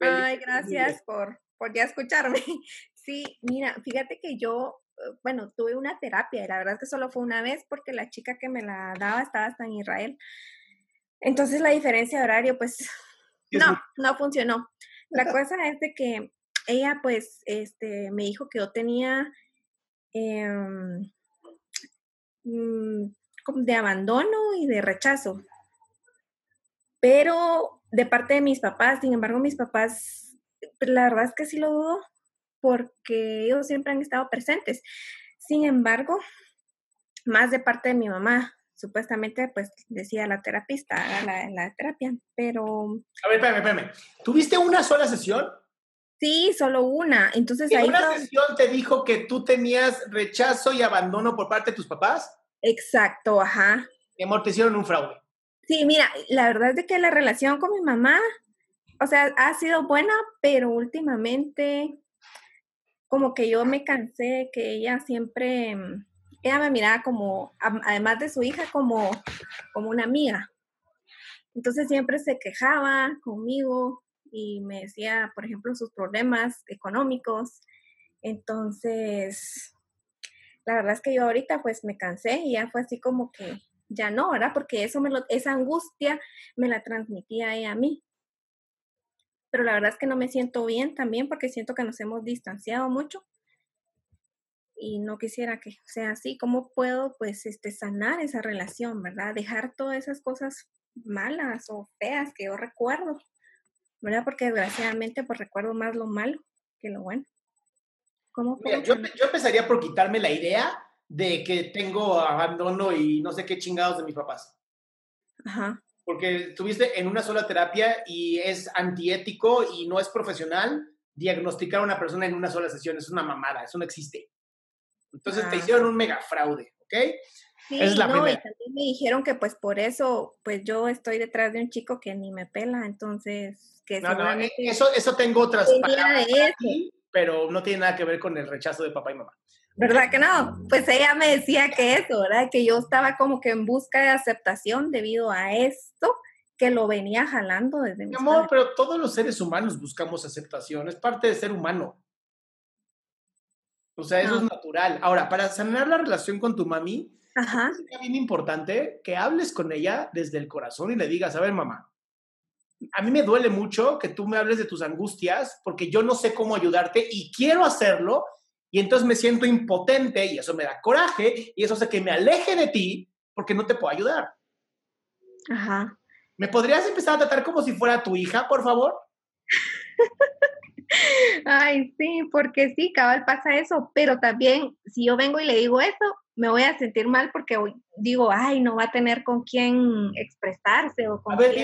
Ay, gracias por, por ya escucharme. Sí, mira, fíjate que yo eh, bueno, tuve una terapia y la verdad es que solo fue una vez porque la chica que me la daba estaba hasta en Israel. Entonces la diferencia de horario, pues, no, no funcionó. La cosa es de que ella, pues, este, me dijo que yo tenía mm, de abandono y de rechazo. Pero de parte de mis papás, sin embargo, mis papás, la verdad es que sí lo dudo, porque ellos siempre han estado presentes. Sin embargo, más de parte de mi mamá, supuestamente, pues decía la terapista, la, la terapia, pero... A ver, espérame, espérame. ¿Tuviste una sola sesión? Sí, solo una. Entonces ¿En ahí... una sesión te dijo que tú tenías rechazo y abandono por parte de tus papás? Exacto, ajá. Amor, te hicieron un fraude. Sí, mira, la verdad es que la relación con mi mamá, o sea, ha sido buena, pero últimamente como que yo me cansé que ella siempre, mm, ella me miraba como, además de su hija, como, como una amiga. Entonces siempre se quejaba conmigo y me decía, por ejemplo, sus problemas económicos. Entonces, la verdad es que yo ahorita pues me cansé y ya fue así como que ya no, ¿verdad? Porque eso me lo, esa angustia me la transmitía ella a mí pero la verdad es que no me siento bien también porque siento que nos hemos distanciado mucho y no quisiera que sea así. ¿Cómo puedo pues este sanar esa relación, verdad? Dejar todas esas cosas malas o feas que yo recuerdo, ¿verdad? Porque desgraciadamente pues recuerdo más lo malo que lo bueno. ¿Cómo Mira, yo, yo empezaría por quitarme la idea de que tengo abandono y no sé qué chingados de mis papás. Ajá porque estuviste en una sola terapia y es antiético y no es profesional diagnosticar a una persona en una sola sesión. Es una mamada, eso no existe. Entonces te ah. hicieron un mega fraude, ¿ok? Sí, es la no, y también me dijeron que pues por eso, pues yo estoy detrás de un chico que ni me pela, entonces que no, no, eh, eso, eso tengo otras palabras aquí, pero no tiene nada que ver con el rechazo de papá y mamá. ¿Verdad que no? Pues ella me decía que eso, ¿verdad? Que yo estaba como que en busca de aceptación debido a esto que lo venía jalando desde mi amor, pero todos los seres humanos buscamos aceptación, es parte de ser humano. O sea, eso es natural. Ahora, para sanar la relación con tu mami, es bien importante que hables con ella desde el corazón y le digas, a ver, mamá, a mí me duele mucho que tú me hables de tus angustias porque yo no sé cómo ayudarte y quiero hacerlo, y entonces me siento impotente y eso me da coraje y eso hace que me aleje de ti porque no te puedo ayudar. Ajá. ¿Me podrías empezar a tratar como si fuera tu hija, por favor? Ay, sí, porque sí, cabal pasa eso, pero también si yo vengo y le digo eso, me voy a sentir mal porque digo, ay, no va a tener con quién expresarse o con A ver,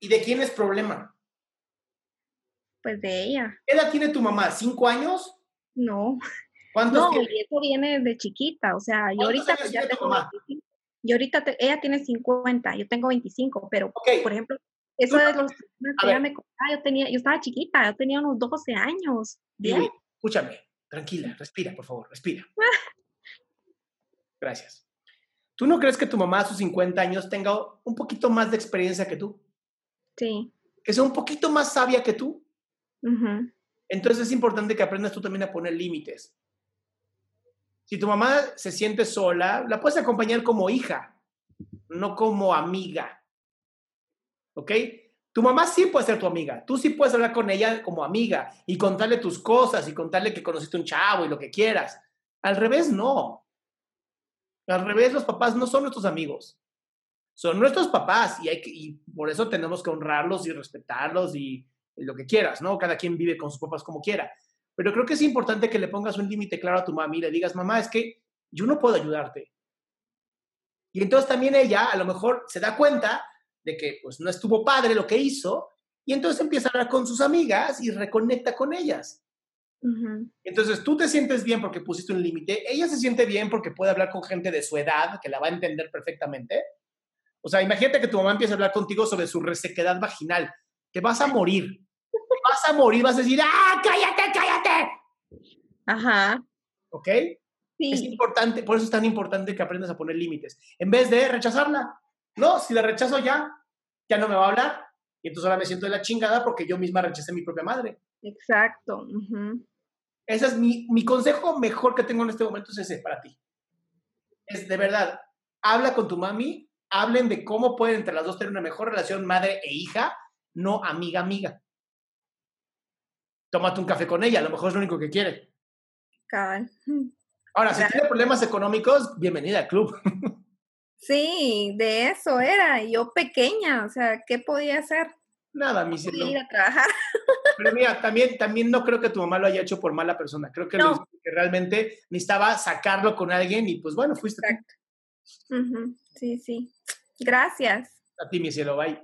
¿y de quién es problema? Pues de ella. ¿Qué edad tiene tu mamá? ¿Cinco años? No. ¿Cuántos no, y eso viene de chiquita, o sea, yo ahorita pues ya tengo y ahorita ella tiene 50, yo tengo 25, pero por ejemplo, eso de los que ella me contaba, yo tenía, yo estaba chiquita, yo tenía unos 12 años. Dime, escúchame, tranquila, respira, por favor, respira. Gracias. ¿Tú no crees que tu mamá a sus 50 años tenga un poquito más de experiencia que tú? Sí. Que sea un poquito más sabia que tú. Entonces es importante que aprendas tú también a poner límites. Si tu mamá se siente sola, la puedes acompañar como hija, no como amiga. ¿Ok? Tu mamá sí puede ser tu amiga. Tú sí puedes hablar con ella como amiga y contarle tus cosas y contarle que conociste un chavo y lo que quieras. Al revés, no. Al revés, los papás no son nuestros amigos. Son nuestros papás y, hay que, por eso tenemos que honrarlos y respetarlos y lo que quieras, ¿no? Cada quien vive con sus papás como quiera. Pero creo que es importante que le pongas un límite claro a tu mamá y le digas, mamá, es que yo no puedo ayudarte. Y entonces también ella a lo mejor se da cuenta de que pues no estuvo padre lo que hizo y entonces empieza a hablar con sus amigas y reconecta con ellas. Entonces tú te sientes bien porque pusiste un límite, ella se siente bien porque puede hablar con gente de su edad que la va a entender perfectamente. O sea, imagínate que tu mamá empieza a hablar contigo sobre su resequedad vaginal, que vas a morir. Vas a morir, vas a decir, ¡ah, cállate, cállate! Ajá. ¿Ok? Sí. Es importante, por eso es tan importante que aprendas a poner límites. En vez de rechazarla. No, si la rechazo ya, ya no me va a hablar. Y entonces ahora me siento de la chingada porque yo misma rechacé a mi propia madre. Exacto. Ese es mi, mi consejo mejor que tengo en este momento, es ese para ti. Es de verdad, habla con tu mami, hablen de cómo pueden entre las dos tener una mejor relación madre e hija, no amiga-amiga. Tómate un café con ella, a lo mejor es lo único que quiere. Ahora, si tiene problemas económicos, bienvenida al club. Sí, de eso era. Yo pequeña, o sea, ¿qué podía hacer? Nada, mi cielo. Ir a trabajar. Pero mira, también, también no creo que tu mamá lo haya hecho por mala persona. Creo que, que realmente necesitaba sacarlo con alguien y pues bueno, fuiste. Exacto. Sí, sí. Gracias. A ti, mi cielo, bye.